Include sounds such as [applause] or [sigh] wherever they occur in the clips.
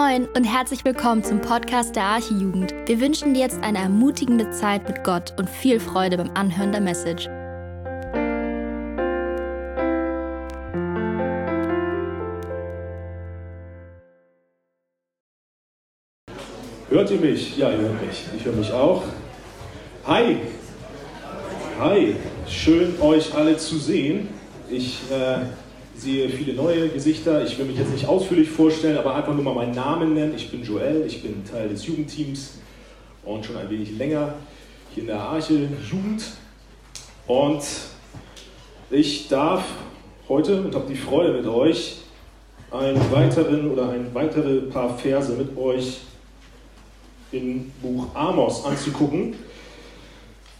Moin und herzlich willkommen zum Podcast der Archijugend. Wir wünschen dir jetzt eine ermutigende Zeit mit Gott und viel Freude beim Anhören der Message. Hört ihr mich? Ja, ihr hört mich. Ich höre mich auch. Hi. Hi. Schön, euch alle zu sehen. Ich äh, sehe viele neue Gesichter. Ich will mich jetzt nicht ausführlich vorstellen, aber einfach nur mal meinen Namen nennen. Ich bin Joel, ich bin Teil des Jugendteams und schon ein wenig länger hier in der Arche Jugend. Und ich darf heute und habe die Freude mit euch einen weiteren oder ein weitere paar Verse mit euch im Buch Amos anzugucken.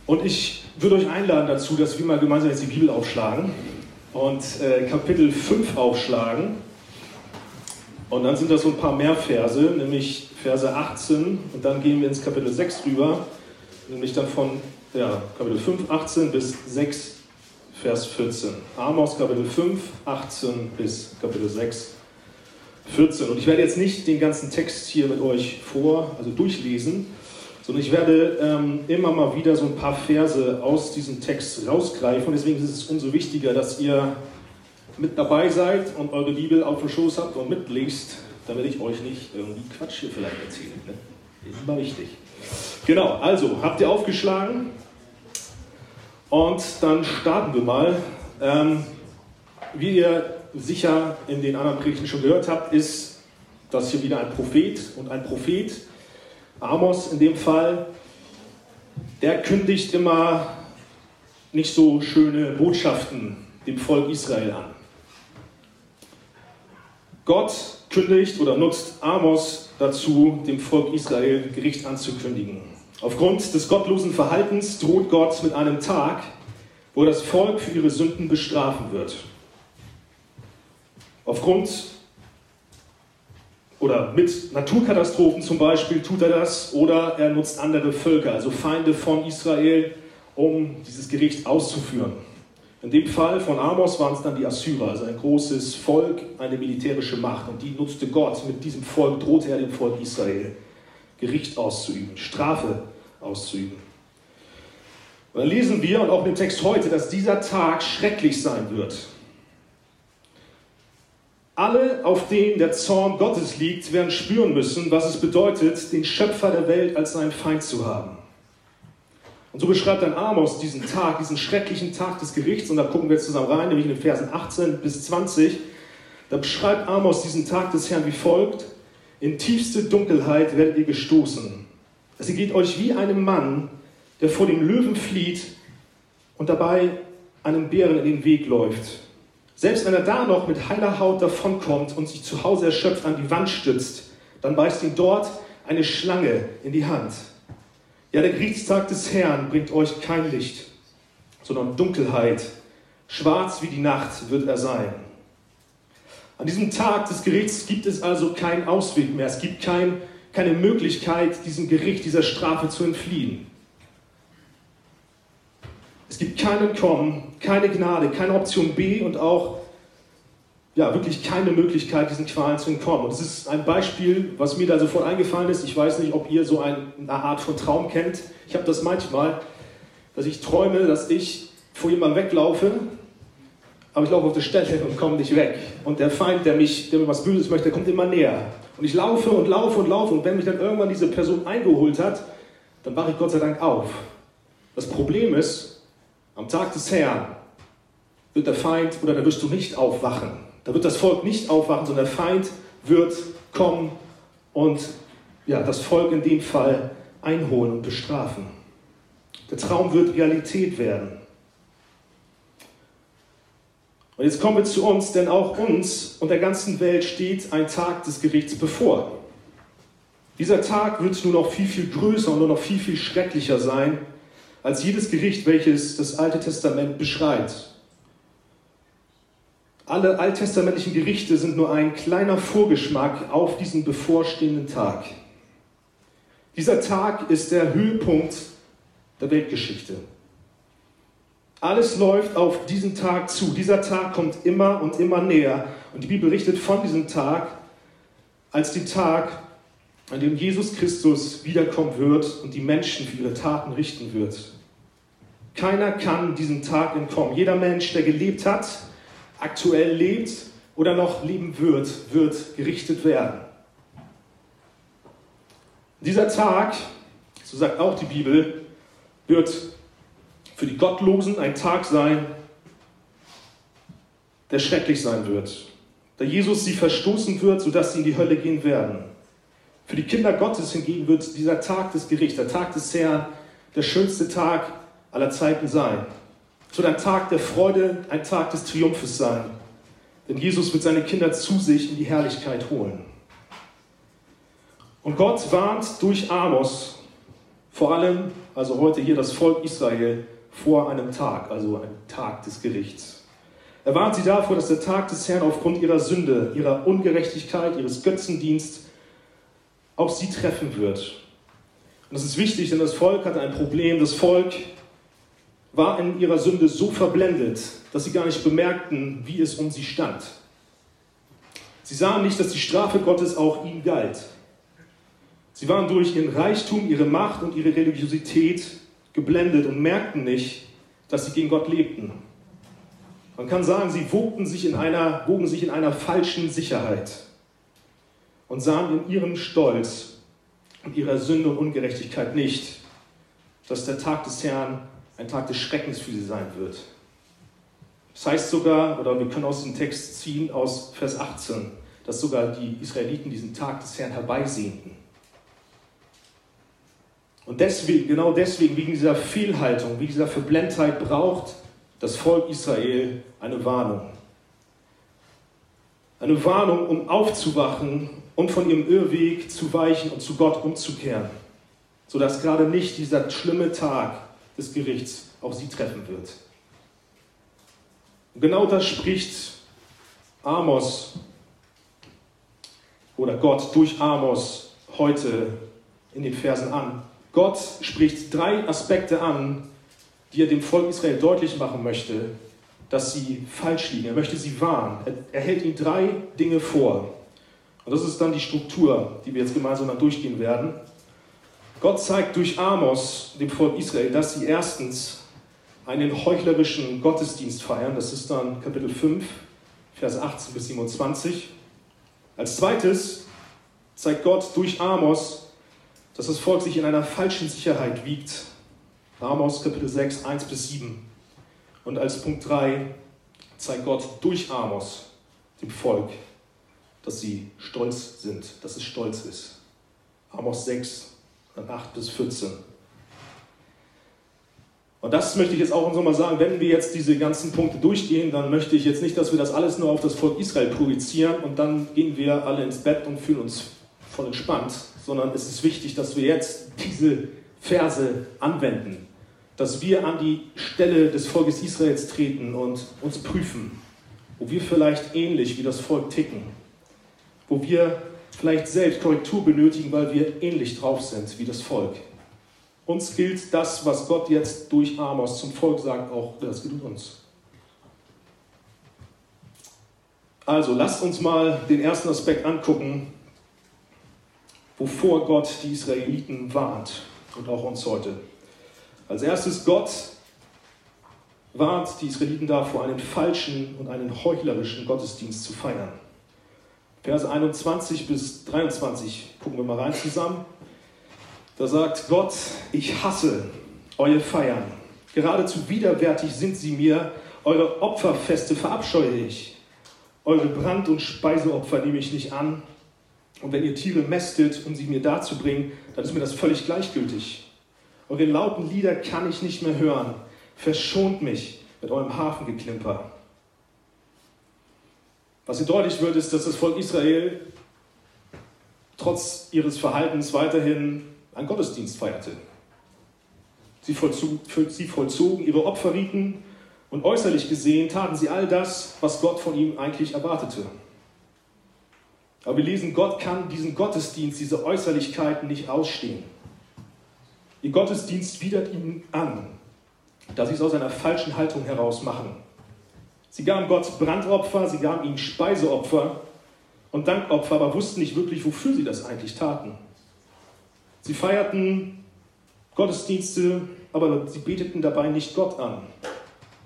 Und ich würde euch einladen dazu, dass wir mal gemeinsam jetzt die Bibel aufschlagen und äh, Kapitel 5 aufschlagen. Und dann sind das so ein paar mehr Verse, nämlich Verse 18 und dann gehen wir ins Kapitel 6 rüber, nämlich dann von ja, Kapitel 5, 18 bis 6, Vers 14. Amos Kapitel 5, 18 bis Kapitel 6, 14. Und ich werde jetzt nicht den ganzen Text hier mit euch vor, also durchlesen, sondern ich werde ähm, immer mal wieder so ein paar Verse aus diesem Text rausgreifen. Deswegen ist es umso wichtiger, dass ihr mit dabei seid und eure Bibel auf dem Schoß habt und mitlest, damit ich euch nicht irgendwie Quatsch hier vielleicht erzähle. Ne? Ist immer wichtig. Genau, also habt ihr aufgeschlagen und dann starten wir mal. Ähm, wie ihr sicher in den anderen Predigten schon gehört habt, ist das hier wieder ein Prophet und ein Prophet Amos in dem Fall, der kündigt immer nicht so schöne Botschaften dem Volk Israel an. Gott kündigt oder nutzt Amos dazu, dem Volk Israel Gericht anzukündigen. Aufgrund des gottlosen Verhaltens droht Gott mit einem Tag, wo das Volk für ihre Sünden bestrafen wird. Aufgrund oder mit Naturkatastrophen zum Beispiel tut er das oder er nutzt andere Völker, also Feinde von Israel, um dieses Gericht auszuführen. In dem Fall von Amos waren es dann die Assyrer, also ein großes Volk, eine militärische Macht. Und die nutzte Gott. Mit diesem Volk drohte er dem Volk Israel, Gericht auszuüben, Strafe auszuüben. Und dann lesen wir, und auch im Text heute, dass dieser Tag schrecklich sein wird. Alle, auf denen der Zorn Gottes liegt, werden spüren müssen, was es bedeutet, den Schöpfer der Welt als seinen Feind zu haben. Und so beschreibt dann Amos diesen Tag, diesen schrecklichen Tag des Gerichts, und da gucken wir jetzt zusammen rein, nämlich in den Versen 18 bis 20. Da beschreibt Amos diesen Tag des Herrn wie folgt: In tiefste Dunkelheit werdet ihr gestoßen. Es geht euch wie einem Mann, der vor dem Löwen flieht und dabei einem Bären in den Weg läuft. Selbst wenn er da noch mit heiler Haut davonkommt und sich zu Hause erschöpft an die Wand stützt, dann beißt ihn dort eine Schlange in die Hand. Ja, der Gerichtstag des Herrn bringt euch kein Licht, sondern Dunkelheit. Schwarz wie die Nacht wird er sein. An diesem Tag des Gerichts gibt es also keinen Ausweg mehr. Es gibt kein, keine Möglichkeit, diesem Gericht, dieser Strafe zu entfliehen. Es gibt kein Entkommen, keine Gnade, keine Option B und auch ja, wirklich keine Möglichkeit, diesen Qualen zu entkommen. Und das ist ein Beispiel, was mir da sofort eingefallen ist. Ich weiß nicht, ob ihr so eine Art von Traum kennt. Ich habe das manchmal, dass ich träume, dass ich vor jemandem weglaufe, aber ich laufe auf der Stelle und komme nicht weg. Und der Feind, der, mich, der mir was Böses möchte, der kommt immer näher. Und ich laufe und laufe und laufe. Und wenn mich dann irgendwann diese Person eingeholt hat, dann wache ich Gott sei Dank auf. Das Problem ist, am Tag des Herrn wird der Feind oder da wirst du nicht aufwachen. Da wird das Volk nicht aufwachen, sondern der Feind wird kommen und ja, das Volk in dem Fall einholen und bestrafen. Der Traum wird Realität werden. Und jetzt kommen wir zu uns, denn auch uns und der ganzen Welt steht ein Tag des Gerichts bevor. Dieser Tag wird nur noch viel, viel größer und nur noch viel, viel schrecklicher sein, als jedes Gericht, welches das Alte Testament beschreibt. Alle alttestamentlichen Gerichte sind nur ein kleiner Vorgeschmack auf diesen bevorstehenden Tag. Dieser Tag ist der Höhepunkt der Weltgeschichte. Alles läuft auf diesen Tag zu. Dieser Tag kommt immer und immer näher. Und die Bibel berichtet von diesem Tag, als den Tag, an dem Jesus Christus wiederkommen wird und die Menschen für ihre Taten richten wird. Keiner kann diesem Tag entkommen. Jeder Mensch, der gelebt hat, aktuell lebt oder noch leben wird, wird gerichtet werden. Dieser Tag, so sagt auch die Bibel, wird für die Gottlosen ein Tag sein, der schrecklich sein wird. Da Jesus sie verstoßen wird, sodass sie in die Hölle gehen werden. Für die Kinder Gottes hingegen wird dieser Tag des Gerichts, der Tag des Herrn, der schönste Tag aller Zeiten sein. Es wird ein Tag der Freude, ein Tag des Triumphes sein. Denn Jesus wird seine Kinder zu sich in die Herrlichkeit holen. Und Gott warnt durch Amos vor allem, also heute hier das Volk Israel, vor einem Tag, also einem Tag des Gerichts. Er warnt sie davor, dass der Tag des Herrn aufgrund ihrer Sünde, ihrer Ungerechtigkeit, ihres Götzendienst auch sie treffen wird. Und das ist wichtig, denn das Volk hatte ein Problem. Das Volk war in ihrer Sünde so verblendet, dass sie gar nicht bemerkten, wie es um sie stand. Sie sahen nicht, dass die Strafe Gottes auch ihnen galt. Sie waren durch ihren Reichtum, ihre Macht und ihre Religiosität geblendet und merkten nicht, dass sie gegen Gott lebten. Man kann sagen, sie wogten sich in einer, wogen sich in einer falschen Sicherheit und sahen in ihrem Stolz und ihrer Sünde und Ungerechtigkeit nicht, dass der Tag des Herrn ein Tag des Schreckens für sie sein wird. Das heißt sogar, oder wir können aus dem Text ziehen, aus Vers 18, dass sogar die Israeliten diesen Tag des Herrn herbeisehnten. Und deswegen, genau deswegen, wegen dieser Fehlhaltung, wegen dieser Verblendheit braucht das Volk Israel eine Warnung. Eine Warnung, um aufzuwachen und von ihrem Irrweg zu weichen und zu Gott umzukehren, sodass gerade nicht dieser schlimme Tag des Gerichts auch sie treffen wird. Und genau das spricht Amos oder Gott durch Amos heute in den Versen an. Gott spricht drei Aspekte an, die er dem Volk Israel deutlich machen möchte, dass sie falsch liegen. Er möchte sie warnen. Er, hält ihnen drei Dinge vor. Und das ist dann die Struktur, die wir jetzt gemeinsam dann durchgehen werden. Gott zeigt durch Amos dem Volk Israel, dass sie erstens einen heuchlerischen Gottesdienst feiern. Das ist dann Kapitel 5, Vers 18 bis 27. Als zweites zeigt Gott durch Amos, dass das Volk sich in einer falschen Sicherheit wiegt. Amos Kapitel 6, 1 bis 7. Und als Punkt 3 zeigt Gott durch Amos dem Volk, dass sie stolz sind, dass es stolz ist. Amos 6, 8 bis 14. Und das möchte ich jetzt auch so mal sagen, wenn wir jetzt diese ganzen Punkte durchgehen, dann möchte ich jetzt nicht, dass wir das alles nur auf das Volk Israel projizieren und dann gehen wir alle ins Bett und fühlen uns voll entspannt, sondern es ist wichtig, dass wir jetzt diese Verse anwenden, dass wir an die Stelle des Volkes Israels treten und uns prüfen, wo wir vielleicht ähnlich wie das Volk ticken, wo wir vielleicht selbst Korrektur benötigen, weil wir ähnlich drauf sind wie das Volk. Uns gilt das, was Gott jetzt durch Amos zum Volk sagt, auch das gilt uns. Also lasst uns mal den ersten Aspekt angucken, wovor Gott die Israeliten warnt und auch uns heute. Als erstes, Gott warnt die Israeliten davor, einen falschen und einen heuchlerischen Gottesdienst zu feiern. Verse 21 bis 23 gucken wir mal rein zusammen. Da sagt Gott, ich hasse eure Feiern. Geradezu widerwärtig sind sie mir. Eure Opferfeste verabscheue ich. Eure Brand- und Speiseopfer nehme ich nicht an. Und wenn ihr Tiere mästet, um sie mir darzubringen, dann ist mir das völlig gleichgültig. Eure lauten Lieder kann ich nicht mehr hören. Verschont mich mit eurem Hafengeklimper. Was hier deutlich wird, ist, dass das Volk Israel trotz ihres Verhaltens weiterhin einen Gottesdienst feierte. Sie, vollzog, sie vollzogen ihre Opferriten und äußerlich gesehen taten sie all das, was Gott von ihnen eigentlich erwartete. Aber wir lesen, Gott kann diesen Gottesdienst, diese Äußerlichkeiten nicht ausstehen. Ihr Gottesdienst widert ihnen an, da sie es aus einer falschen Haltung heraus machen. Sie gaben Gott Brandopfer, sie gaben ihm Speiseopfer und Dankopfer, aber wussten nicht wirklich, wofür sie das eigentlich taten. Sie feierten Gottesdienste, aber sie beteten dabei nicht Gott an.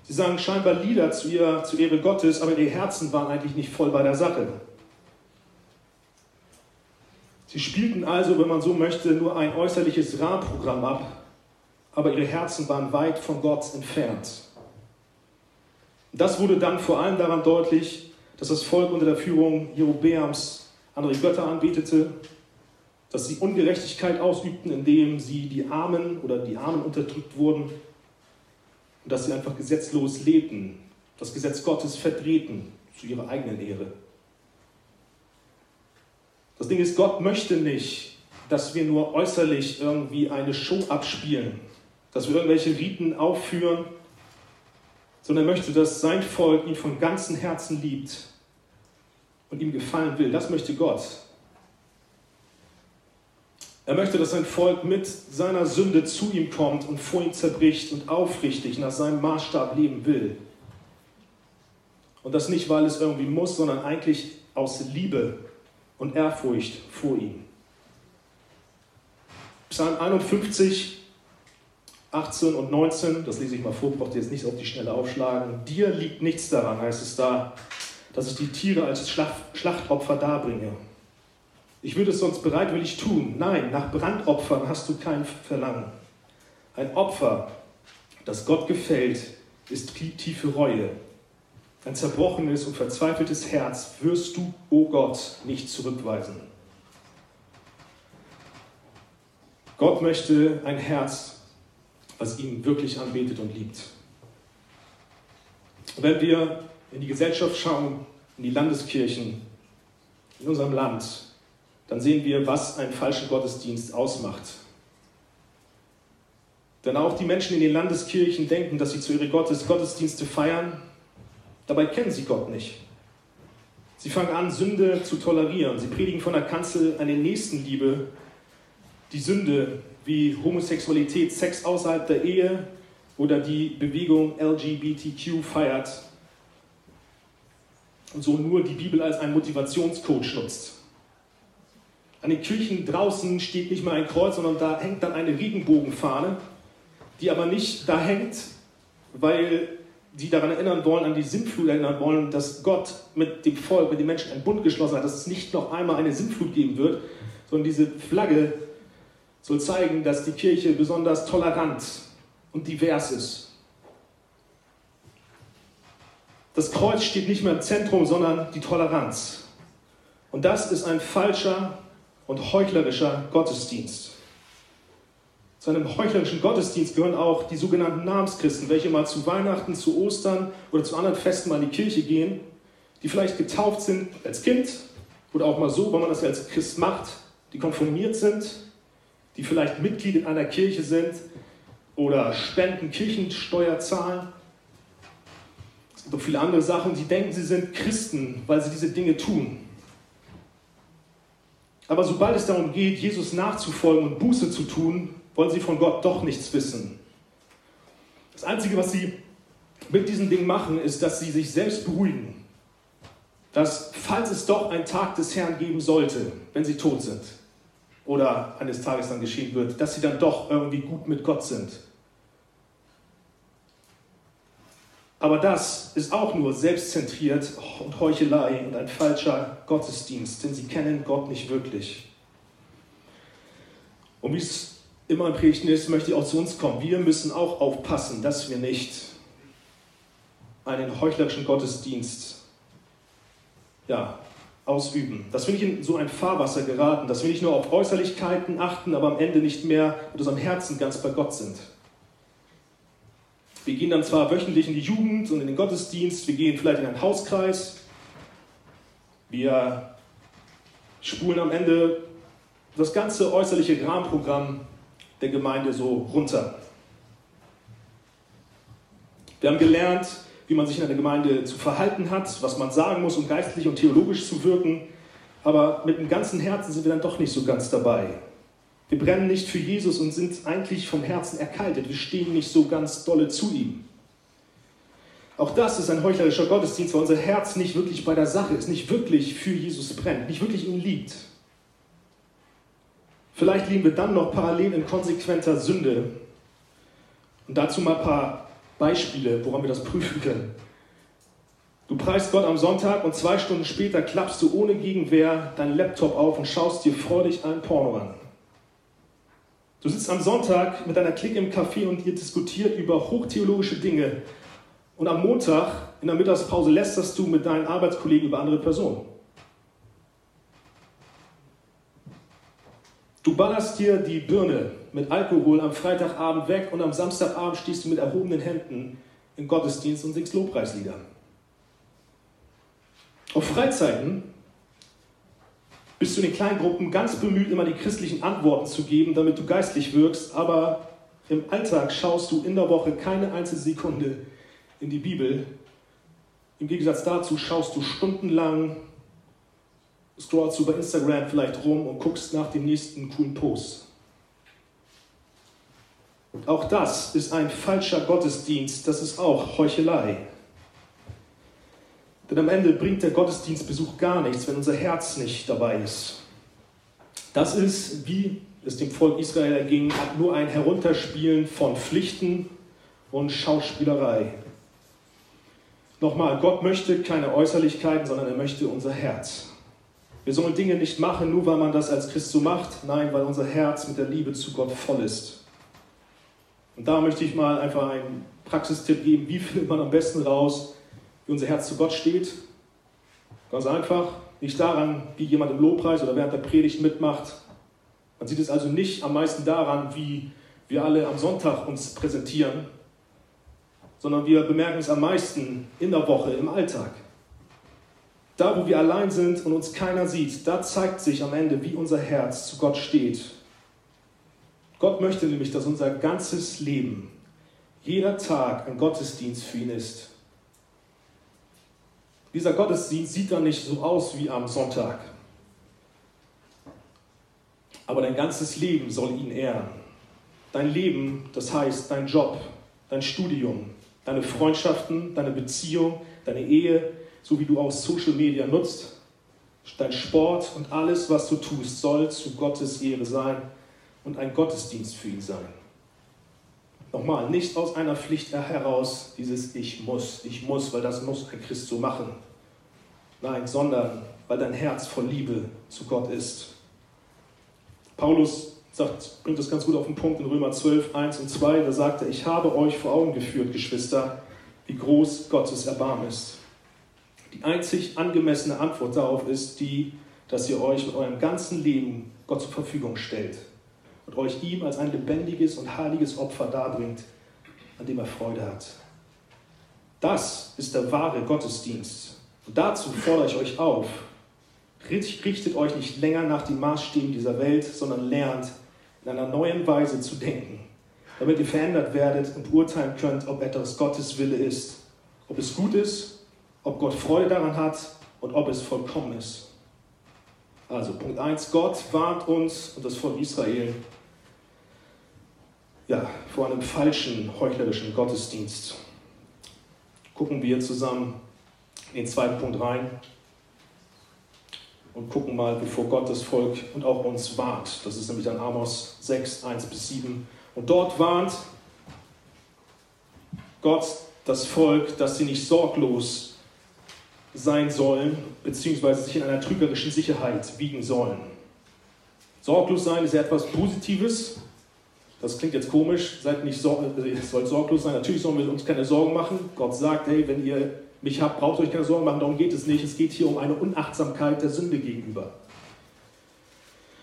Sie sangen scheinbar Lieder zu, ihr, zu Ehre Gottes, aber ihre Herzen waren eigentlich nicht voll bei der Sache. Sie spielten also, wenn man so möchte, nur ein äußerliches Rahmenprogramm ab, aber ihre Herzen waren weit von Gott entfernt. Das wurde dann vor allem daran deutlich, dass das Volk unter der Führung Jerobeams andere Götter anbetete, dass sie Ungerechtigkeit ausübten, indem sie die Armen oder die Armen unterdrückt wurden und dass sie einfach gesetzlos lebten, das Gesetz Gottes verdrehten zu ihrer eigenen Ehre. Das Ding ist, Gott möchte nicht, dass wir nur äußerlich irgendwie eine Show abspielen, dass wir irgendwelche Riten aufführen, sondern er möchte, dass sein Volk ihn von ganzem Herzen liebt und ihm gefallen will. Das möchte Gott. Er möchte, dass sein Volk mit seiner Sünde zu ihm kommt und vor ihm zerbricht und aufrichtig nach seinem Maßstab leben will. Und das nicht, weil es irgendwie muss, sondern eigentlich aus Liebe und Ehrfurcht vor ihm. Psalm 51, 18 und 19, das lese ich mal vor, braucht ihr jetzt nicht auf die Schnelle aufschlagen. Dir liegt nichts daran, heißt es da, dass ich die Tiere als Schlachtopfer darbringe. Ich würde es sonst bereitwillig tun. Nein, nach Brandopfern hast du kein Verlangen. Ein Opfer, das Gott gefällt, ist tiefe Reue. Ein zerbrochenes und verzweifeltes Herz wirst du, o oh Gott, nicht zurückweisen. Gott möchte ein Herz, was ihn wirklich anbetet und liebt. wenn wir in die Gesellschaft schauen, in die Landeskirchen, in unserem Land, dann sehen wir, was einen falschen Gottesdienst ausmacht. Denn auch die Menschen in den Landeskirchen denken, dass sie zu ihren Gottes Gottesdienste feiern, dabei kennen sie Gott nicht. Sie fangen an, Sünde zu tolerieren. Sie predigen von der Kanzel eine Nächstenliebe, die Sünde wie Homosexualität, Sex außerhalb der Ehe oder die Bewegung LGBTQ feiert und so nur die Bibel als einen Motivationscoach nutzt. An den Kirchen draußen steht nicht mal ein Kreuz, sondern da hängt dann eine Regenbogenfahne, die aber nicht da hängt, weil sie daran erinnern wollen, an die Sintflut erinnern wollen, dass Gott mit dem Volk, mit den Menschen einen Bund geschlossen hat, dass es nicht noch einmal eine Sintflut geben wird, sondern diese Flagge soll zeigen, dass die Kirche besonders tolerant und divers ist. Das Kreuz steht nicht mehr im Zentrum, sondern die Toleranz. Und das ist ein falscher und heuchlerischer Gottesdienst. Zu einem heuchlerischen Gottesdienst gehören auch die sogenannten Namenschristen, welche mal zu Weihnachten, zu Ostern oder zu anderen Festen mal in die Kirche gehen, die vielleicht getauft sind als Kind oder auch mal so, wenn man das als Christ macht, die konformiert sind, die vielleicht Mitglied in einer Kirche sind oder Spenden, Kirchensteuer zahlen und noch viele andere Sachen. Sie denken, sie sind Christen, weil sie diese Dinge tun. Aber sobald es darum geht, Jesus nachzufolgen und Buße zu tun, wollen sie von Gott doch nichts wissen. Das Einzige, was sie mit diesem Ding machen, ist, dass sie sich selbst beruhigen. Dass, falls es doch einen Tag des Herrn geben sollte, wenn sie tot sind, oder eines Tages dann geschehen wird, dass sie dann doch irgendwie gut mit Gott sind. Aber das ist auch nur selbstzentriert und Heuchelei und ein falscher Gottesdienst, denn sie kennen Gott nicht wirklich. Und wie es immer im Predigten ist, möchte ich auch zu uns kommen. Wir müssen auch aufpassen, dass wir nicht einen heuchlerischen Gottesdienst ja, ausüben. Dass wir nicht in so ein Fahrwasser geraten, dass wir nicht nur auf Äußerlichkeiten achten, aber am Ende nicht mehr mit unserem Herzen ganz bei Gott sind. Wir gehen dann zwar wöchentlich in die Jugend und in den Gottesdienst, wir gehen vielleicht in einen Hauskreis, wir spulen am Ende das ganze äußerliche Rahmenprogramm der Gemeinde so runter. Wir haben gelernt, wie man sich in einer Gemeinde zu verhalten hat, was man sagen muss, um geistlich und theologisch zu wirken, aber mit dem ganzen Herzen sind wir dann doch nicht so ganz dabei. Wir brennen nicht für Jesus und sind eigentlich vom Herzen erkaltet. Wir stehen nicht so ganz dolle zu ihm. Auch das ist ein heuchlerischer Gottesdienst, weil unser Herz nicht wirklich bei der Sache ist, nicht wirklich für Jesus brennt, nicht wirklich ihn liebt. Vielleicht leben wir dann noch parallel in konsequenter Sünde. Und dazu mal ein paar Beispiele, woran wir das prüfen können. Du preist Gott am Sonntag und zwei Stunden später klappst du ohne Gegenwehr deinen Laptop auf und schaust dir freudig ein Porno an. Du sitzt am Sonntag mit deiner Clique im Café und ihr diskutiert über hochtheologische Dinge. Und am Montag in der Mittagspause lästerst du mit deinen Arbeitskollegen über andere Personen. Du ballerst dir die Birne mit Alkohol am Freitagabend weg und am Samstagabend stehst du mit erhobenen Händen im Gottesdienst und singst Lobpreislieder. Auf Freizeiten bist du in den kleinen Gruppen ganz bemüht, immer die christlichen Antworten zu geben, damit du geistlich wirkst, aber im Alltag schaust du in der Woche keine einzige Sekunde in die Bibel. Im Gegensatz dazu schaust du stundenlang, scrollst du bei Instagram vielleicht rum und guckst nach dem nächsten coolen Post. Auch das ist ein falscher Gottesdienst, das ist auch Heuchelei. Denn am Ende bringt der Gottesdienstbesuch gar nichts, wenn unser Herz nicht dabei ist. Das ist, wie es dem Volk Israel erging, nur ein Herunterspielen von Pflichten und Schauspielerei. Nochmal, Gott möchte keine Äußerlichkeiten, sondern er möchte unser Herz. Wir sollen Dinge nicht machen, nur weil man das als Christ so macht, nein, weil unser Herz mit der Liebe zu Gott voll ist. Und da möchte ich mal einfach einen Praxistipp geben, wie findet man am besten raus, wie unser Herz zu Gott steht. Ganz einfach, nicht daran, wie jemand im Lobpreis oder während der Predigt mitmacht. Man sieht es also nicht am meisten daran, wie wir alle am Sonntag uns präsentieren, sondern wir bemerken es am meisten in der Woche, im Alltag. Da, wo wir allein sind und uns keiner sieht, da zeigt sich am Ende, wie unser Herz zu Gott steht. Gott möchte nämlich, dass unser ganzes Leben, jeder Tag ein Gottesdienst für ihn ist. Dieser Gottesdienst sieht dann nicht so aus wie am Sonntag. Aber dein ganzes Leben soll ihn ehren. Dein Leben, das heißt dein Job, dein Studium, deine Freundschaften, deine Beziehung, deine Ehe, so wie du auch Social Media nutzt, dein Sport und alles, was du tust, soll zu Gottes Ehre sein und ein Gottesdienst für ihn sein. Nochmal, nicht aus einer Pflicht heraus, dieses Ich muss, ich muss, weil das muss ein Christ so machen. Nein, sondern weil dein Herz voll Liebe zu Gott ist. Paulus sagt, bringt das ganz gut auf den Punkt in Römer 12, 1 und 2. Da sagt er, ich habe euch vor Augen geführt, Geschwister, wie groß Gottes Erbarmen ist. Die einzig angemessene Antwort darauf ist die, dass ihr euch mit eurem ganzen Leben Gott zur Verfügung stellt und euch ihm als ein lebendiges und heiliges Opfer darbringt, an dem er Freude hat. Das ist der wahre Gottesdienst. Und dazu fordere ich euch auf, richtet euch nicht länger nach den Maßstäben dieser Welt, sondern lernt in einer neuen Weise zu denken, damit ihr verändert werdet und beurteilen könnt, ob etwas Gottes Wille ist, ob es gut ist, ob Gott Freude daran hat und ob es vollkommen ist. Also Punkt 1, Gott warnt uns und das Volk Israel ja, vor einem falschen, heuchlerischen Gottesdienst. Gucken wir zusammen in den zweiten Punkt rein und gucken mal, bevor Gott das Volk und auch uns warnt. Das ist nämlich dann Amos 6, 1 bis 7. Und dort warnt Gott das Volk, dass sie nicht sorglos sein sollen, beziehungsweise sich in einer trügerischen Sicherheit wiegen sollen. Sorglos sein ist ja etwas Positives, das klingt jetzt komisch, seid nicht sor also ihr sollt sorglos sein. Natürlich sollen wir uns keine Sorgen machen. Gott sagt, hey, wenn ihr mich habt, braucht euch keine Sorgen machen, darum geht es nicht. Es geht hier um eine Unachtsamkeit der Sünde gegenüber.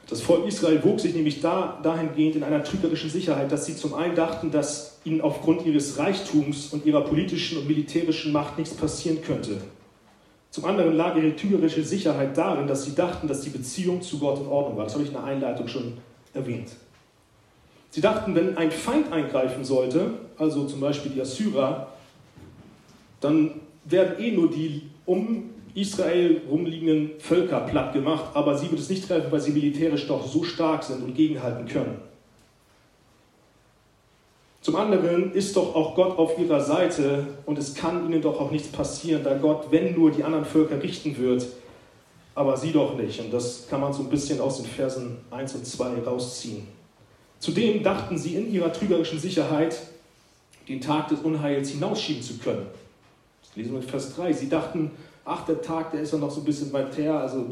Das Volk Israel wog sich nämlich da, dahingehend in einer trügerischen Sicherheit, dass sie zum einen dachten, dass ihnen aufgrund ihres Reichtums und ihrer politischen und militärischen Macht nichts passieren könnte. Zum anderen lag ihre trügerische Sicherheit darin, dass sie dachten, dass die Beziehung zu Gott in Ordnung war. Das habe ich in der Einleitung schon erwähnt. Sie dachten, wenn ein Feind eingreifen sollte, also zum Beispiel die Assyrer, dann werden eh nur die um Israel rumliegenden Völker platt gemacht, aber sie wird es nicht treffen, weil sie militärisch doch so stark sind und gegenhalten können. Zum anderen ist doch auch Gott auf ihrer Seite und es kann ihnen doch auch nichts passieren, da Gott, wenn nur die anderen Völker richten wird, aber sie doch nicht. Und das kann man so ein bisschen aus den Versen 1 und 2 rausziehen. Zudem dachten sie in ihrer trügerischen Sicherheit, den Tag des Unheils hinausschieben zu können. Das lesen wir in Vers 3. Sie dachten, ach, der Tag, der ist ja noch so ein bisschen weit her, also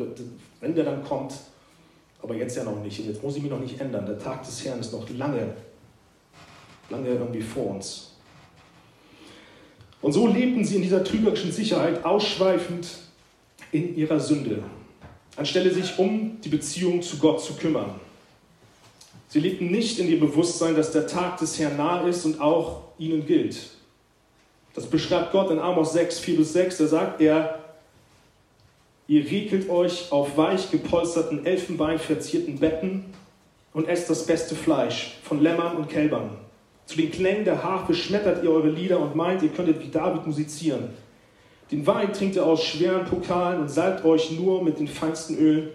wenn der dann kommt, aber jetzt ja noch nicht. Jetzt muss ich mich noch nicht ändern. Der Tag des Herrn ist noch lange, lange irgendwie vor uns. Und so lebten sie in dieser trügerischen Sicherheit, ausschweifend in ihrer Sünde, anstelle sich um die Beziehung zu Gott zu kümmern. Sie lebten nicht in dem Bewusstsein, dass der Tag des Herrn nahe ist und auch ihnen gilt. Das beschreibt Gott in Amos 6, 4 bis 6. Da sagt er, ihr regelt euch auf weich gepolsterten, Elfenbein verzierten Betten und esst das beste Fleisch von Lämmern und Kälbern. Zu den Klängen der Harfe schmettert ihr eure Lieder und meint, ihr könntet wie David musizieren. Den Wein trinkt ihr aus schweren Pokalen und salbt euch nur mit den feinsten Ölen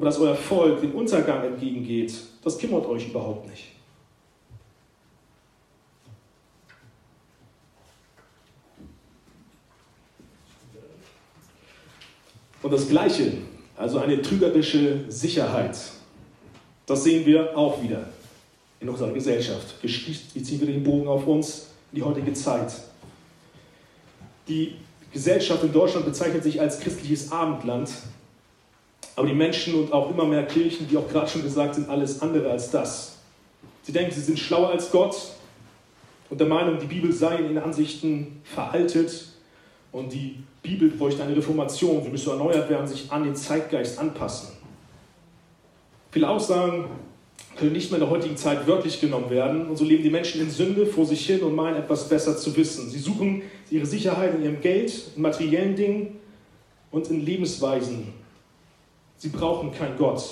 aber dass euer Volk dem Untergang entgegengeht, das kümmert euch überhaupt nicht. Und das Gleiche, also eine trügerische Sicherheit, das sehen wir auch wieder in unserer Gesellschaft. Wir ziehen wieder den Bogen auf uns, in die heutige Zeit. Die Gesellschaft in Deutschland bezeichnet sich als christliches Abendland aber die Menschen und auch immer mehr Kirchen, wie auch gerade schon gesagt, sind alles andere als das. Sie denken, sie sind schlauer als Gott und der Meinung, die Bibel sei in ihren Ansichten veraltet und die Bibel bräuchte eine Reformation, sie müsse erneuert werden, sich an den Zeitgeist anpassen. Viele Aussagen können nicht mehr in der heutigen Zeit wörtlich genommen werden und so leben die Menschen in Sünde vor sich hin und meinen etwas besser zu wissen. Sie suchen ihre Sicherheit in ihrem Geld, in materiellen Dingen und in Lebensweisen, Sie brauchen keinen Gott.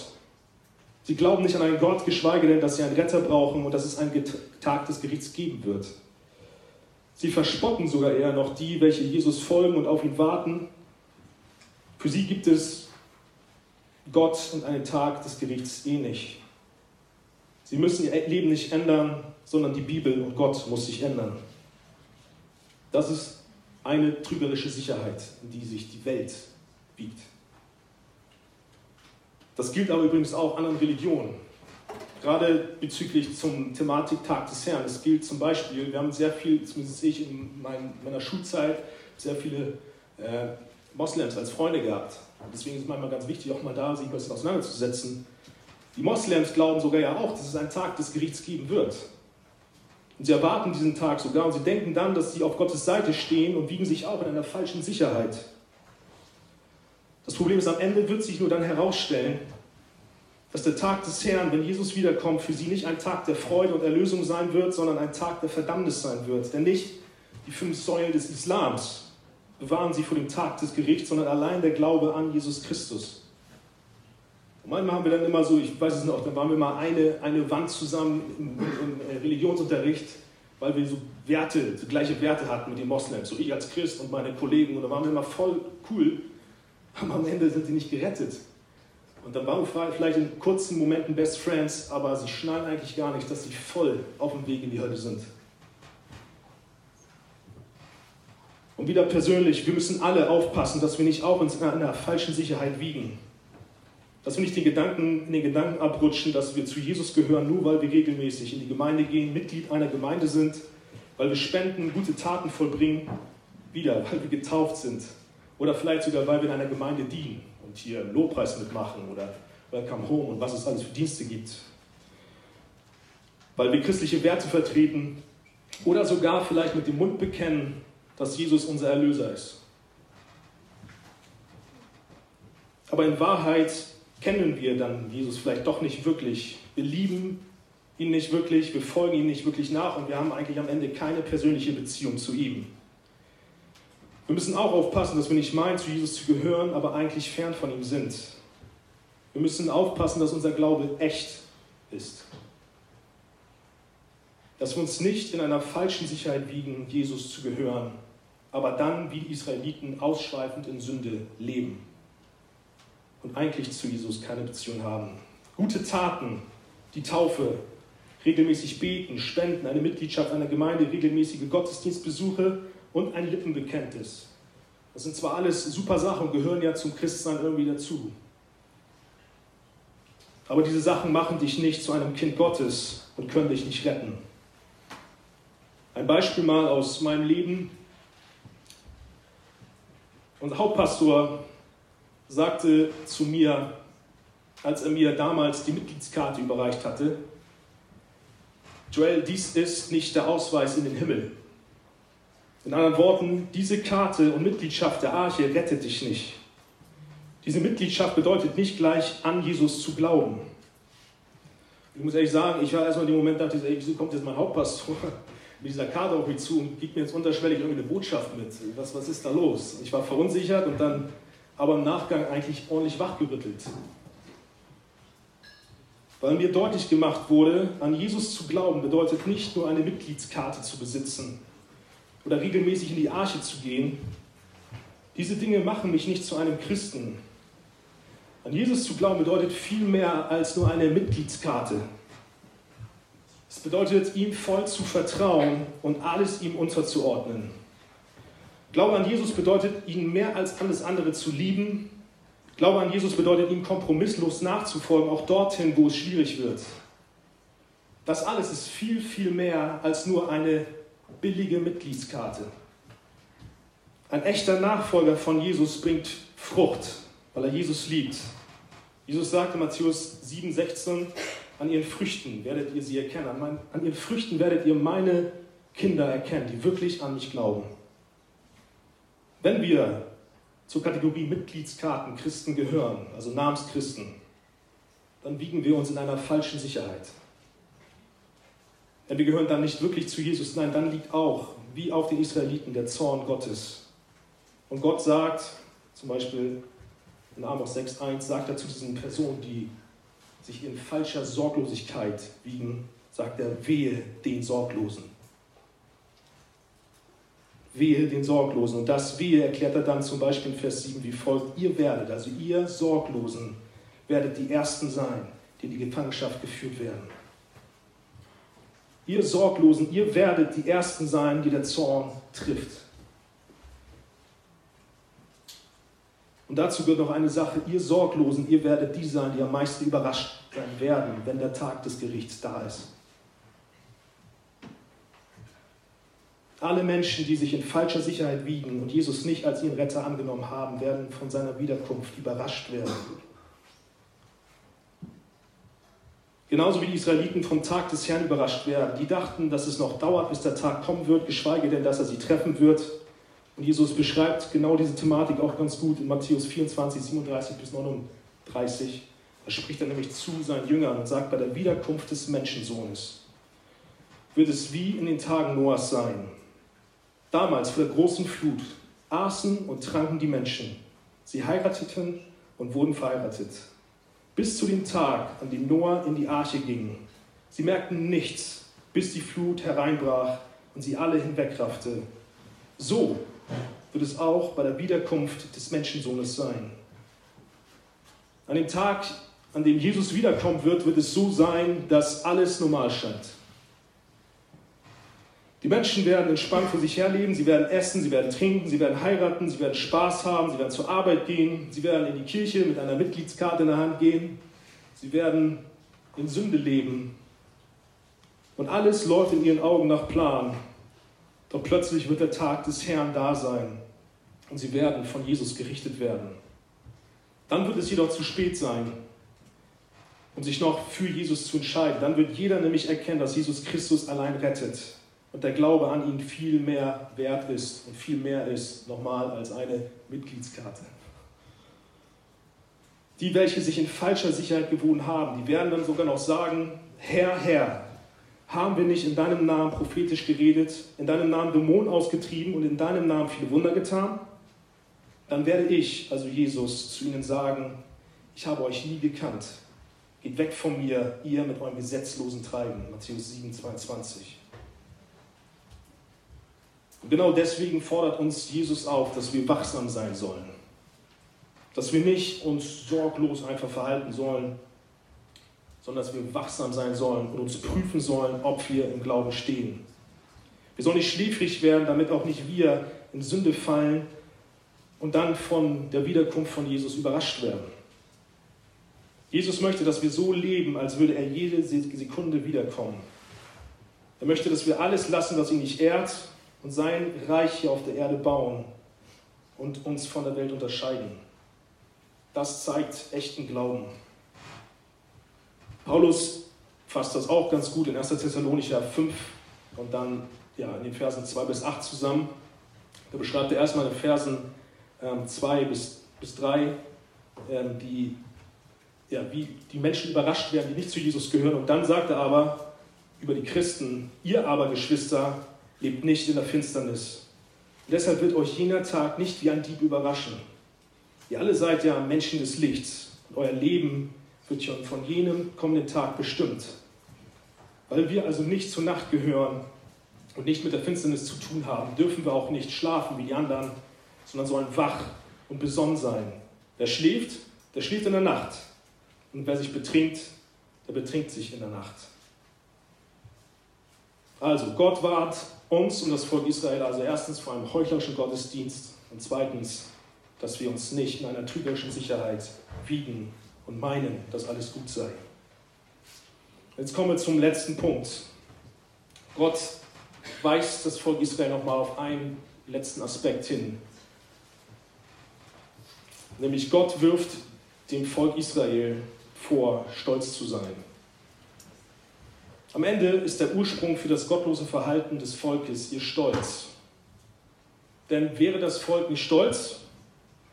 Sie glauben nicht an einen Gott, geschweige denn, dass sie einen Retter brauchen und dass es einen Tag des Gerichts geben wird. Sie verspotten sogar eher noch die, welche Jesus folgen und auf ihn warten. Für sie gibt es Gott und einen Tag des Gerichts eh nicht. Sie müssen ihr Leben nicht ändern, sondern die Bibel und Gott muss sich ändern. Das ist eine trügerische Sicherheit, in die sich die Welt wiegt. Das gilt aber übrigens auch anderen Religionen. Gerade bezüglich zum Thematik Tag des Herrn. Es gilt zum Beispiel, wir haben sehr viel, zumindest ich in meiner Schulzeit, sehr viele äh, Moslems als Freunde gehabt. Deswegen ist es manchmal ganz wichtig, auch mal da sich ein bisschen auseinanderzusetzen. Die Moslems glauben sogar ja auch, dass es einen Tag des Gerichts geben wird. Und sie erwarten diesen Tag sogar und sie denken dann, dass sie auf Gottes Seite stehen und wiegen sich auch in einer falschen Sicherheit. Das Problem ist, am Ende wird sich nur dann herausstellen, dass der Tag des Herrn, wenn Jesus wiederkommt, für sie nicht ein Tag der Freude und Erlösung sein wird, sondern ein Tag der Verdammnis sein wird. Denn nicht die fünf Säulen des Islams bewahren sie vor dem Tag des Gerichts, sondern allein der Glaube an Jesus Christus. Und manchmal haben wir dann immer so, ich weiß es noch, dann waren wir mal eine, eine Wand zusammen im, im äh, Religionsunterricht, weil wir so Werte, so gleiche Werte hatten mit den Moslems. So ich als Christ und meine Kollegen. Und da waren wir immer voll cool aber am Ende sind sie nicht gerettet. Und dann waren wir vielleicht in kurzen Momenten Best Friends, aber sie schnallen eigentlich gar nicht, dass sie voll auf dem Weg in die Hölle sind. Und wieder persönlich, wir müssen alle aufpassen, dass wir nicht auch in einer falschen Sicherheit wiegen. Dass wir nicht den Gedanken, in den Gedanken abrutschen, dass wir zu Jesus gehören, nur weil wir regelmäßig in die Gemeinde gehen, Mitglied einer Gemeinde sind, weil wir spenden, gute Taten vollbringen, wieder, weil wir getauft sind, oder vielleicht sogar, weil wir in einer Gemeinde dienen und hier Lobpreis mitmachen oder Welcome Home und was es alles für Dienste gibt. Weil wir christliche Werte vertreten oder sogar vielleicht mit dem Mund bekennen, dass Jesus unser Erlöser ist. Aber in Wahrheit kennen wir dann Jesus vielleicht doch nicht wirklich. Wir lieben ihn nicht wirklich, wir folgen ihm nicht wirklich nach und wir haben eigentlich am Ende keine persönliche Beziehung zu ihm. Wir müssen auch aufpassen, dass wir nicht meinen, zu Jesus zu gehören, aber eigentlich fern von ihm sind. Wir müssen aufpassen, dass unser Glaube echt ist. Dass wir uns nicht in einer falschen Sicherheit wiegen, Jesus zu gehören, aber dann wie die Israeliten ausschweifend in Sünde leben und eigentlich zu Jesus keine Beziehung haben. Gute Taten, die Taufe, regelmäßig beten, spenden, eine Mitgliedschaft einer Gemeinde, regelmäßige Gottesdienstbesuche und ein Lippenbekenntnis. Das sind zwar alles super Sachen, gehören ja zum Christsein irgendwie dazu. Aber diese Sachen machen dich nicht zu einem Kind Gottes und können dich nicht retten. Ein Beispiel mal aus meinem Leben. Unser Hauptpastor sagte zu mir, als er mir damals die Mitgliedskarte überreicht hatte, Joel, dies ist nicht der Ausweis in den Himmel. In anderen Worten, diese Karte und Mitgliedschaft der Arche rettet dich nicht. Diese Mitgliedschaft bedeutet nicht gleich an Jesus zu glauben. Ich muss ehrlich sagen, ich war erstmal in dem Moment, dachte, ey, wieso kommt jetzt mein Hauptpastor [laughs] mit dieser Karte auf mich zu und gibt mir jetzt unterschwellig irgendwie eine Botschaft mit? Was, was ist da los? Ich war verunsichert und dann aber im Nachgang eigentlich ordentlich wachgerüttelt. Weil mir deutlich gemacht wurde, an Jesus zu glauben bedeutet nicht nur eine Mitgliedskarte zu besitzen oder regelmäßig in die Arche zu gehen. Diese Dinge machen mich nicht zu einem Christen. An Jesus zu glauben bedeutet viel mehr als nur eine Mitgliedskarte. Es bedeutet, ihm voll zu vertrauen und alles ihm unterzuordnen. Glaube an Jesus bedeutet, ihn mehr als alles andere zu lieben. Glaube an Jesus bedeutet, ihm kompromisslos nachzufolgen, auch dorthin, wo es schwierig wird. Das alles ist viel, viel mehr als nur eine billige Mitgliedskarte. Ein echter Nachfolger von Jesus bringt Frucht, weil er Jesus liebt. Jesus sagte Matthäus 7,16, an ihren Früchten werdet ihr sie erkennen. An, mein, an ihren Früchten werdet ihr meine Kinder erkennen, die wirklich an mich glauben. Wenn wir zur Kategorie Mitgliedskarten Christen gehören, also Namenschristen, dann wiegen wir uns in einer falschen Sicherheit. Denn wir gehören dann nicht wirklich zu Jesus, nein, dann liegt auch, wie auf den Israeliten, der Zorn Gottes. Und Gott sagt, zum Beispiel in Amos 6,1 sagt er zu diesen Personen, die sich in falscher Sorglosigkeit wiegen, sagt er, wehe den Sorglosen. Wehe den Sorglosen. Und das Wehe erklärt er dann zum Beispiel in Vers 7 wie folgt. Ihr werdet, also ihr Sorglosen, werdet die Ersten sein, die in die Gefangenschaft geführt werden. Ihr Sorglosen, ihr werdet die Ersten sein, die der Zorn trifft. Und dazu gehört noch eine Sache, ihr Sorglosen, ihr werdet die sein, die am meisten überrascht sein werden, wenn der Tag des Gerichts da ist. Alle Menschen, die sich in falscher Sicherheit wiegen und Jesus nicht als ihren Retter angenommen haben, werden von seiner Wiederkunft überrascht werden. Genauso wie die Israeliten vom Tag des Herrn überrascht werden. Die dachten, dass es noch dauert, bis der Tag kommen wird, geschweige denn, dass er sie treffen wird. Und Jesus beschreibt genau diese Thematik auch ganz gut in Matthäus 24, 37 bis 39. Da spricht er nämlich zu seinen Jüngern und sagt, bei der Wiederkunft des Menschensohnes wird es wie in den Tagen Noahs sein. Damals vor der großen Flut aßen und tranken die Menschen. Sie heirateten und wurden verheiratet. Bis zu dem Tag, an dem Noah in die Arche ging. Sie merkten nichts, bis die Flut hereinbrach und sie alle hinwegraffte. So wird es auch bei der Wiederkunft des Menschensohnes sein. An dem Tag, an dem Jesus wiederkommen wird, wird es so sein, dass alles normal scheint. Die Menschen werden entspannt vor sich herleben, sie werden essen, sie werden trinken, sie werden heiraten, sie werden Spaß haben, sie werden zur Arbeit gehen, sie werden in die Kirche mit einer Mitgliedskarte in der Hand gehen, sie werden in Sünde leben. Und alles läuft in ihren Augen nach Plan. Doch plötzlich wird der Tag des Herrn da sein und sie werden von Jesus gerichtet werden. Dann wird es jedoch zu spät sein, um sich noch für Jesus zu entscheiden. Dann wird jeder nämlich erkennen, dass Jesus Christus allein rettet und der Glaube an ihn viel mehr wert ist und viel mehr ist, nochmal, als eine Mitgliedskarte. Die, welche sich in falscher Sicherheit gewohnt haben, die werden dann sogar noch sagen, Herr, Herr, haben wir nicht in deinem Namen prophetisch geredet, in deinem Namen Dämonen ausgetrieben und in deinem Namen viele Wunder getan? Dann werde ich, also Jesus, zu ihnen sagen, ich habe euch nie gekannt. Geht weg von mir, ihr mit eurem gesetzlosen Treiben. Matthäus 7, 22. Und genau deswegen fordert uns Jesus auf, dass wir wachsam sein sollen. Dass wir nicht uns sorglos einfach verhalten sollen, sondern dass wir wachsam sein sollen und uns prüfen sollen, ob wir im Glauben stehen. Wir sollen nicht schläfrig werden, damit auch nicht wir in Sünde fallen und dann von der Wiederkunft von Jesus überrascht werden. Jesus möchte, dass wir so leben, als würde er jede Sekunde wiederkommen. Er möchte, dass wir alles lassen, was ihn nicht ehrt und sein Reich hier auf der Erde bauen und uns von der Welt unterscheiden. Das zeigt echten Glauben. Paulus fasst das auch ganz gut in 1. Thessalonicher 5 und dann ja, in den Versen 2 bis 8 zusammen. Da beschreibt er erstmal in den Versen ähm, 2 bis, bis 3, ähm, die, ja, wie die Menschen überrascht werden, die nicht zu Jesus gehören. Und dann sagt er aber über die Christen, ihr aber Geschwister, lebt nicht in der Finsternis. Und deshalb wird euch jener Tag nicht wie ein Dieb überraschen. Ihr alle seid ja Menschen des Lichts und euer Leben wird schon von jenem kommenden Tag bestimmt. Weil wir also nicht zur Nacht gehören und nicht mit der Finsternis zu tun haben, dürfen wir auch nicht schlafen wie die anderen, sondern sollen wach und besonnen sein. Wer schläft, der schläft in der Nacht. Und wer sich betrinkt, der betrinkt sich in der Nacht. Also, Gott wahrt uns und das Volk Israel also erstens vor einem heuchlerischen Gottesdienst und zweitens, dass wir uns nicht in einer trügerischen Sicherheit wiegen und meinen, dass alles gut sei. Jetzt kommen wir zum letzten Punkt. Gott weist das Volk Israel nochmal auf einen letzten Aspekt hin. Nämlich Gott wirft dem Volk Israel vor, stolz zu sein. Am Ende ist der Ursprung für das gottlose Verhalten des Volkes ihr Stolz. Denn wäre das Volk nicht stolz,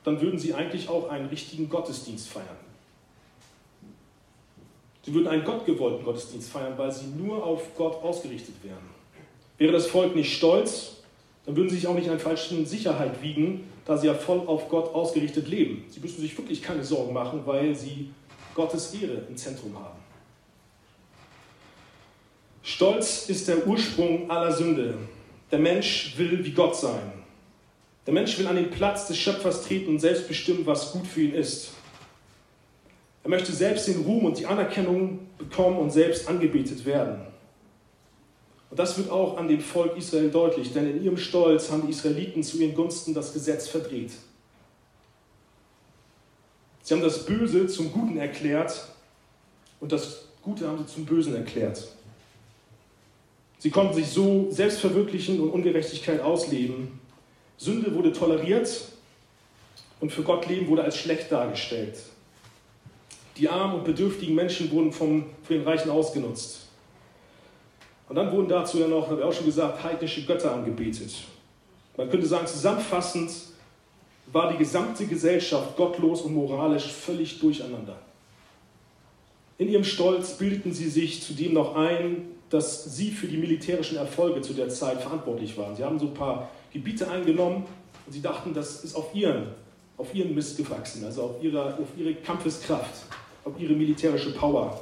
dann würden sie eigentlich auch einen richtigen Gottesdienst feiern. Sie würden einen gottgewollten Gottesdienst feiern, weil sie nur auf Gott ausgerichtet wären. Wäre das Volk nicht stolz, dann würden sie sich auch nicht in einer falschen Sicherheit wiegen, da sie ja voll auf Gott ausgerichtet leben. Sie müssten sich wirklich keine Sorgen machen, weil sie Gottes Ehre im Zentrum haben. Stolz ist der Ursprung aller Sünde. Der Mensch will wie Gott sein. Der Mensch will an den Platz des Schöpfers treten und selbst bestimmen, was gut für ihn ist. Er möchte selbst den Ruhm und die Anerkennung bekommen und selbst angebetet werden. Und das wird auch an dem Volk Israel deutlich, denn in ihrem Stolz haben die Israeliten zu ihren Gunsten das Gesetz verdreht. Sie haben das Böse zum Guten erklärt und das Gute haben sie zum Bösen erklärt. Sie konnten sich so selbst verwirklichen und Ungerechtigkeit ausleben. Sünde wurde toleriert und für Gott leben wurde als schlecht dargestellt. Die armen und bedürftigen Menschen wurden vom, von den Reichen ausgenutzt. Und dann wurden dazu ja noch, habe ich auch schon gesagt, heidnische Götter angebetet. Man könnte sagen, zusammenfassend war die gesamte Gesellschaft gottlos und moralisch völlig durcheinander. In ihrem Stolz bildeten sie sich zudem noch ein, dass sie für die militärischen Erfolge zu der Zeit verantwortlich waren. Sie haben so ein paar Gebiete eingenommen und sie dachten, das ist auf ihren, auf ihren Mist gewachsen, also auf ihre, auf ihre Kampfeskraft, auf ihre militärische Power.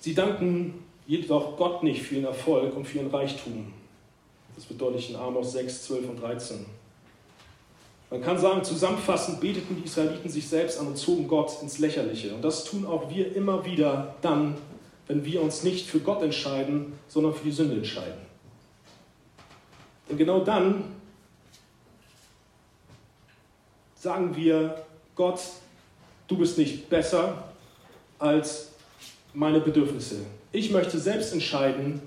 Sie danken jedoch Gott nicht für ihren Erfolg und für ihren Reichtum. Das deutlich in Amos 6, 12 und 13. Man kann sagen, zusammenfassend beteten die Israeliten sich selbst an und zogen Gott ins Lächerliche. Und das tun auch wir immer wieder dann, wenn wir uns nicht für Gott entscheiden, sondern für die Sünde entscheiden. Und genau dann sagen wir, Gott, du bist nicht besser als meine Bedürfnisse. Ich möchte selbst entscheiden,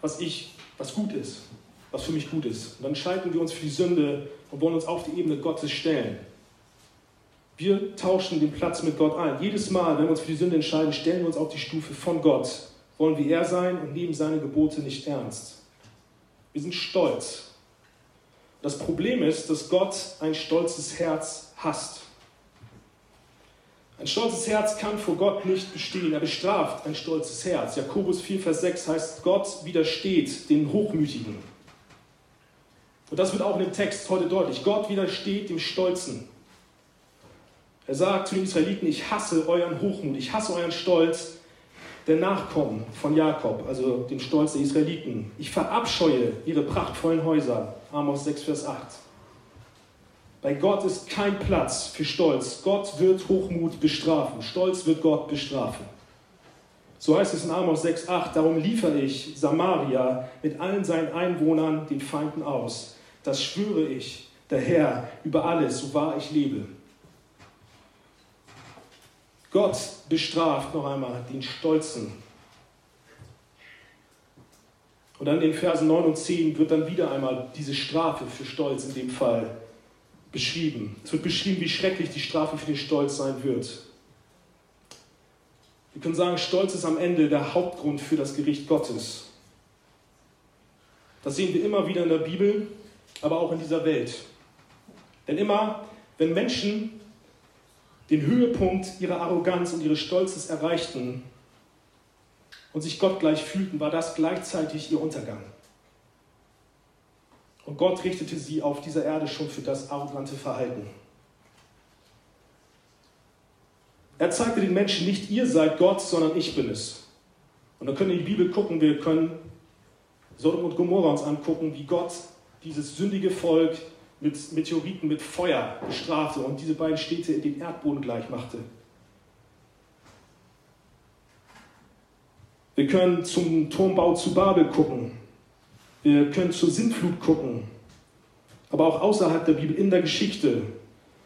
was ich, was gut ist, was für mich gut ist. Und dann entscheiden wir uns für die Sünde und wollen uns auf die Ebene Gottes stellen. Wir tauschen den Platz mit Gott ein. Jedes Mal, wenn wir uns für die Sünde entscheiden, stellen wir uns auf die Stufe von Gott. Wollen wie er sein und nehmen seine Gebote nicht ernst. Wir sind stolz. Das Problem ist, dass Gott ein stolzes Herz hasst. Ein stolzes Herz kann vor Gott nicht bestehen. Er bestraft ein stolzes Herz. Jakobus 4, Vers 6 heißt, Gott widersteht den Hochmütigen. Und das wird auch in dem Text heute deutlich. Gott widersteht dem Stolzen. Er sagt zu den Israeliten, ich hasse euren Hochmut, ich hasse euren Stolz der Nachkommen von Jakob, also dem Stolz der Israeliten. Ich verabscheue ihre prachtvollen Häuser. Amos 6, Vers 8. Bei Gott ist kein Platz für Stolz. Gott wird Hochmut bestrafen. Stolz wird Gott bestrafen. So heißt es in Amos 6,8, darum liefere ich Samaria mit allen seinen Einwohnern den Feinden aus. Das schwöre ich, der Herr, über alles, so wahr ich lebe. Gott bestraft noch einmal den Stolzen. Und dann in Versen 9 und 10 wird dann wieder einmal diese Strafe für Stolz in dem Fall beschrieben. Es wird beschrieben, wie schrecklich die Strafe für den Stolz sein wird. Wir können sagen, Stolz ist am Ende der Hauptgrund für das Gericht Gottes. Das sehen wir immer wieder in der Bibel, aber auch in dieser Welt. Denn immer, wenn Menschen den Höhepunkt ihrer Arroganz und ihres Stolzes erreichten und sich Gott gleich fühlten, war das gleichzeitig ihr Untergang. Und Gott richtete sie auf dieser Erde schon für das arrogante Verhalten. Er zeigte den Menschen nicht, ihr seid Gott, sondern ich bin es. Und dann können wir in die Bibel gucken, wir können Sodom und Gomorra uns angucken, wie Gott dieses sündige Volk mit Meteoriten, mit Feuer bestrafte und diese beiden Städte in den Erdboden gleich machte. Wir können zum Turmbau zu Babel gucken, wir können zur Sintflut gucken, aber auch außerhalb der Bibel, in der Geschichte,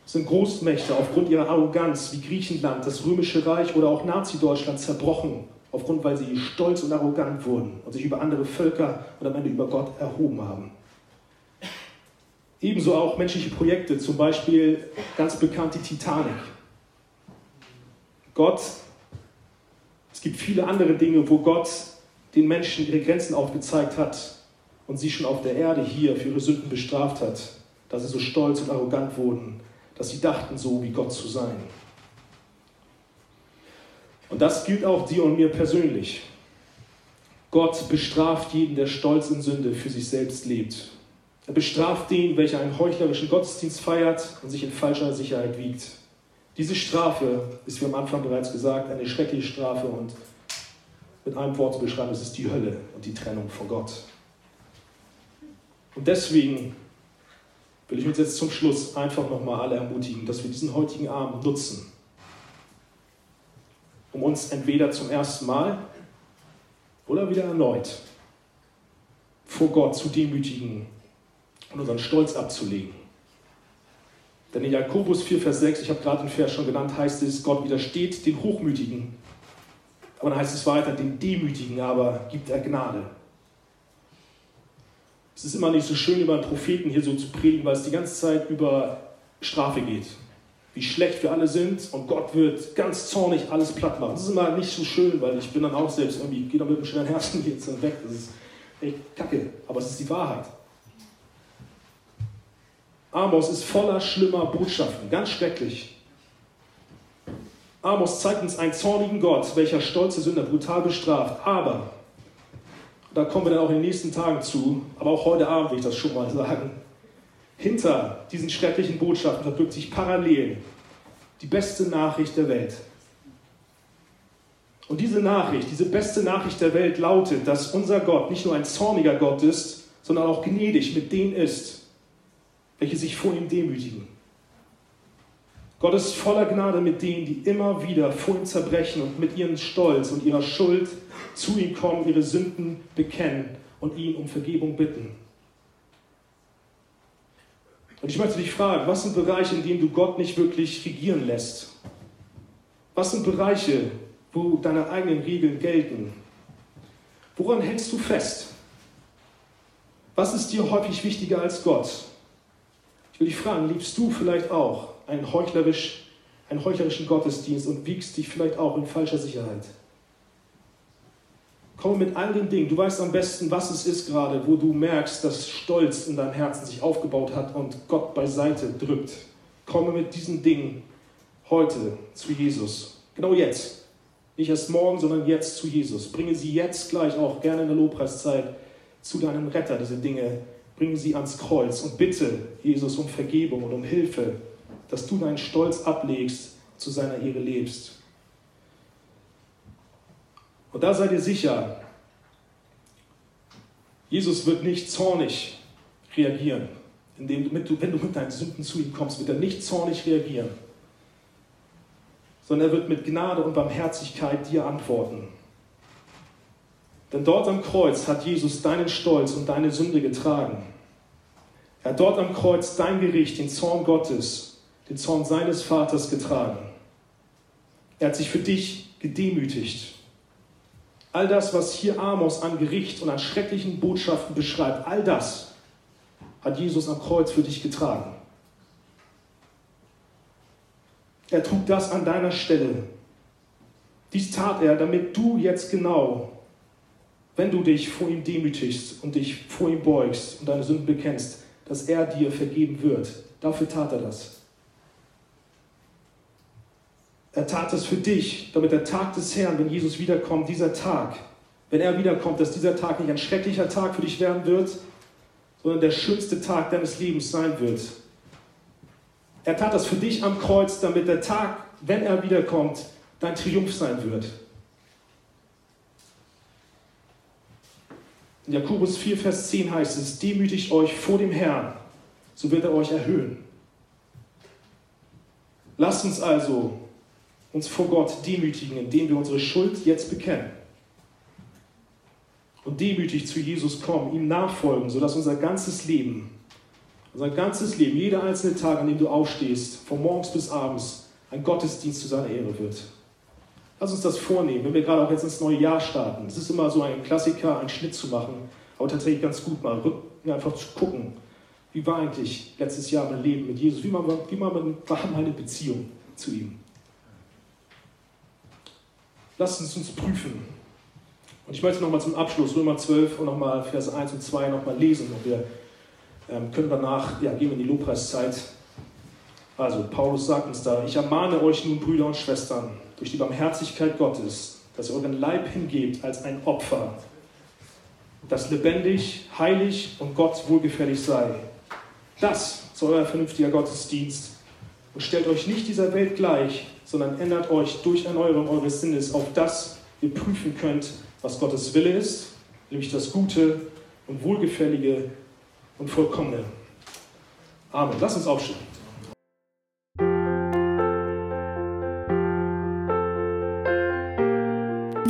sind Großmächte aufgrund ihrer Arroganz wie Griechenland, das Römische Reich oder auch Nazi-Deutschland zerbrochen, aufgrund, weil sie stolz und arrogant wurden und sich über andere Völker und am Ende über Gott erhoben haben. Ebenso auch menschliche Projekte, zum Beispiel ganz bekannt die Titanic. Gott, es gibt viele andere Dinge, wo Gott den Menschen ihre Grenzen aufgezeigt hat und sie schon auf der Erde hier für ihre Sünden bestraft hat, dass sie so stolz und arrogant wurden, dass sie dachten, so wie Gott zu sein. Und das gilt auch dir und mir persönlich. Gott bestraft jeden, der stolz in Sünde für sich selbst lebt. Er bestraft den, welcher einen heuchlerischen Gottesdienst feiert und sich in falscher Sicherheit wiegt. Diese Strafe ist, wie am Anfang bereits gesagt, eine schreckliche Strafe und mit einem Wort zu beschreiben, es ist die Hölle und die Trennung von Gott. Und deswegen will ich uns jetzt zum Schluss einfach nochmal alle ermutigen, dass wir diesen heutigen Abend nutzen, um uns entweder zum ersten Mal oder wieder erneut vor Gott zu demütigen und unseren Stolz abzulegen. Denn in Jakobus 4, Vers 6, ich habe gerade den Vers schon genannt, heißt es, Gott widersteht den Hochmütigen. Aber dann heißt es weiter, den Demütigen aber gibt er Gnade. Es ist immer nicht so schön, über einen Propheten hier so zu predigen, weil es die ganze Zeit über Strafe geht. Wie schlecht wir alle sind und Gott wird ganz zornig alles platt machen. Das ist immer nicht so schön, weil ich bin dann auch selbst irgendwie, gehe dann mit einem schweren Herzen [laughs] jetzt dann weg. Das ist echt kacke, aber es ist die Wahrheit. Amos ist voller schlimmer Botschaften, ganz schrecklich. Amos zeigt uns einen zornigen Gott, welcher stolze Sünder brutal bestraft, aber da kommen wir dann auch in den nächsten Tagen zu, aber auch heute Abend will ich das schon mal sagen. Hinter diesen schrecklichen Botschaften verbirgt sich parallel die beste Nachricht der Welt. Und diese Nachricht, diese beste Nachricht der Welt lautet, dass unser Gott nicht nur ein zorniger Gott ist, sondern auch gnädig mit denen ist, welche sich vor ihm demütigen. Gott ist voller Gnade mit denen, die immer wieder vor ihm zerbrechen und mit ihrem Stolz und ihrer Schuld zu ihm kommen, ihre Sünden bekennen und ihn um Vergebung bitten. Und ich möchte dich fragen, was sind Bereiche, in denen du Gott nicht wirklich regieren lässt? Was sind Bereiche, wo deine eigenen Regeln gelten? Woran hältst du fest? Was ist dir häufig wichtiger als Gott? Ich will dich fragen, liebst du vielleicht auch einen, heuchlerisch, einen heuchlerischen Gottesdienst und wiegst dich vielleicht auch in falscher Sicherheit? Komme mit all den Dingen. Du weißt am besten, was es ist gerade, wo du merkst, dass Stolz in deinem Herzen sich aufgebaut hat und Gott beiseite drückt. Komme mit diesen Dingen heute zu Jesus. Genau jetzt. Nicht erst morgen, sondern jetzt zu Jesus. Bringe sie jetzt gleich auch gerne in der Lobpreiszeit zu deinem Retter, diese Dinge. Bringe sie ans Kreuz und bitte Jesus um Vergebung und um Hilfe, dass du deinen Stolz ablegst, zu seiner Ehre lebst. Und da seid ihr sicher, Jesus wird nicht zornig reagieren. indem du, wenn du mit deinen Sünden zu ihm kommst, wird er nicht zornig reagieren, sondern er wird mit Gnade und Barmherzigkeit dir antworten. Denn dort am Kreuz hat Jesus deinen Stolz und deine Sünde getragen. Er hat dort am Kreuz dein Gericht, den Zorn Gottes, den Zorn seines Vaters getragen. Er hat sich für dich gedemütigt. All das, was hier Amos an Gericht und an schrecklichen Botschaften beschreibt, all das hat Jesus am Kreuz für dich getragen. Er trug das an deiner Stelle. Dies tat er, damit du jetzt genau, wenn du dich vor ihm demütigst und dich vor ihm beugst und deine Sünden bekennst, dass er dir vergeben wird. Dafür tat er das. Er tat es für dich, damit der Tag des Herrn, wenn Jesus wiederkommt, dieser Tag, wenn er wiederkommt, dass dieser Tag nicht ein schrecklicher Tag für dich werden wird, sondern der schönste Tag deines Lebens sein wird. Er tat das für dich am Kreuz, damit der Tag, wenn er wiederkommt, dein Triumph sein wird. In Jakobus 4, Vers 10 heißt es, demütigt euch vor dem Herrn, so wird er euch erhöhen. Lasst uns also uns vor Gott demütigen, indem wir unsere Schuld jetzt bekennen. Und demütig zu Jesus kommen, ihm nachfolgen, sodass unser ganzes Leben, unser ganzes Leben, jeder einzelne Tag, an dem du aufstehst, von morgens bis abends, ein Gottesdienst zu seiner Ehre wird. Lass uns das vornehmen, wenn wir gerade auch jetzt ins neue Jahr starten. Es ist immer so ein Klassiker, einen Schnitt zu machen, aber tatsächlich ganz gut mal ja, einfach zu gucken, wie war eigentlich letztes Jahr mein Leben mit Jesus, wie, war, wie war meine Beziehung zu ihm. Lasst uns uns prüfen. Und ich möchte nochmal zum Abschluss Römer 12 und nochmal Verse 1 und 2 nochmal lesen. Und wir ähm, können danach, ja, gehen wir in die Lobpreiszeit. Also, Paulus sagt uns da, ich ermahne euch nun, Brüder und Schwestern, durch die Barmherzigkeit Gottes, dass ihr euren Leib hingebt als ein Opfer, das lebendig, heilig und Gott wohlgefällig sei. Das soll euer vernünftiger Gottesdienst. Und stellt euch nicht dieser Welt gleich, sondern ändert euch durch Erneuerung eures Sinnes auf das, ihr prüfen könnt, was Gottes Wille ist, nämlich das Gute und Wohlgefällige und Vollkommene. Amen. Lass uns aufstehen.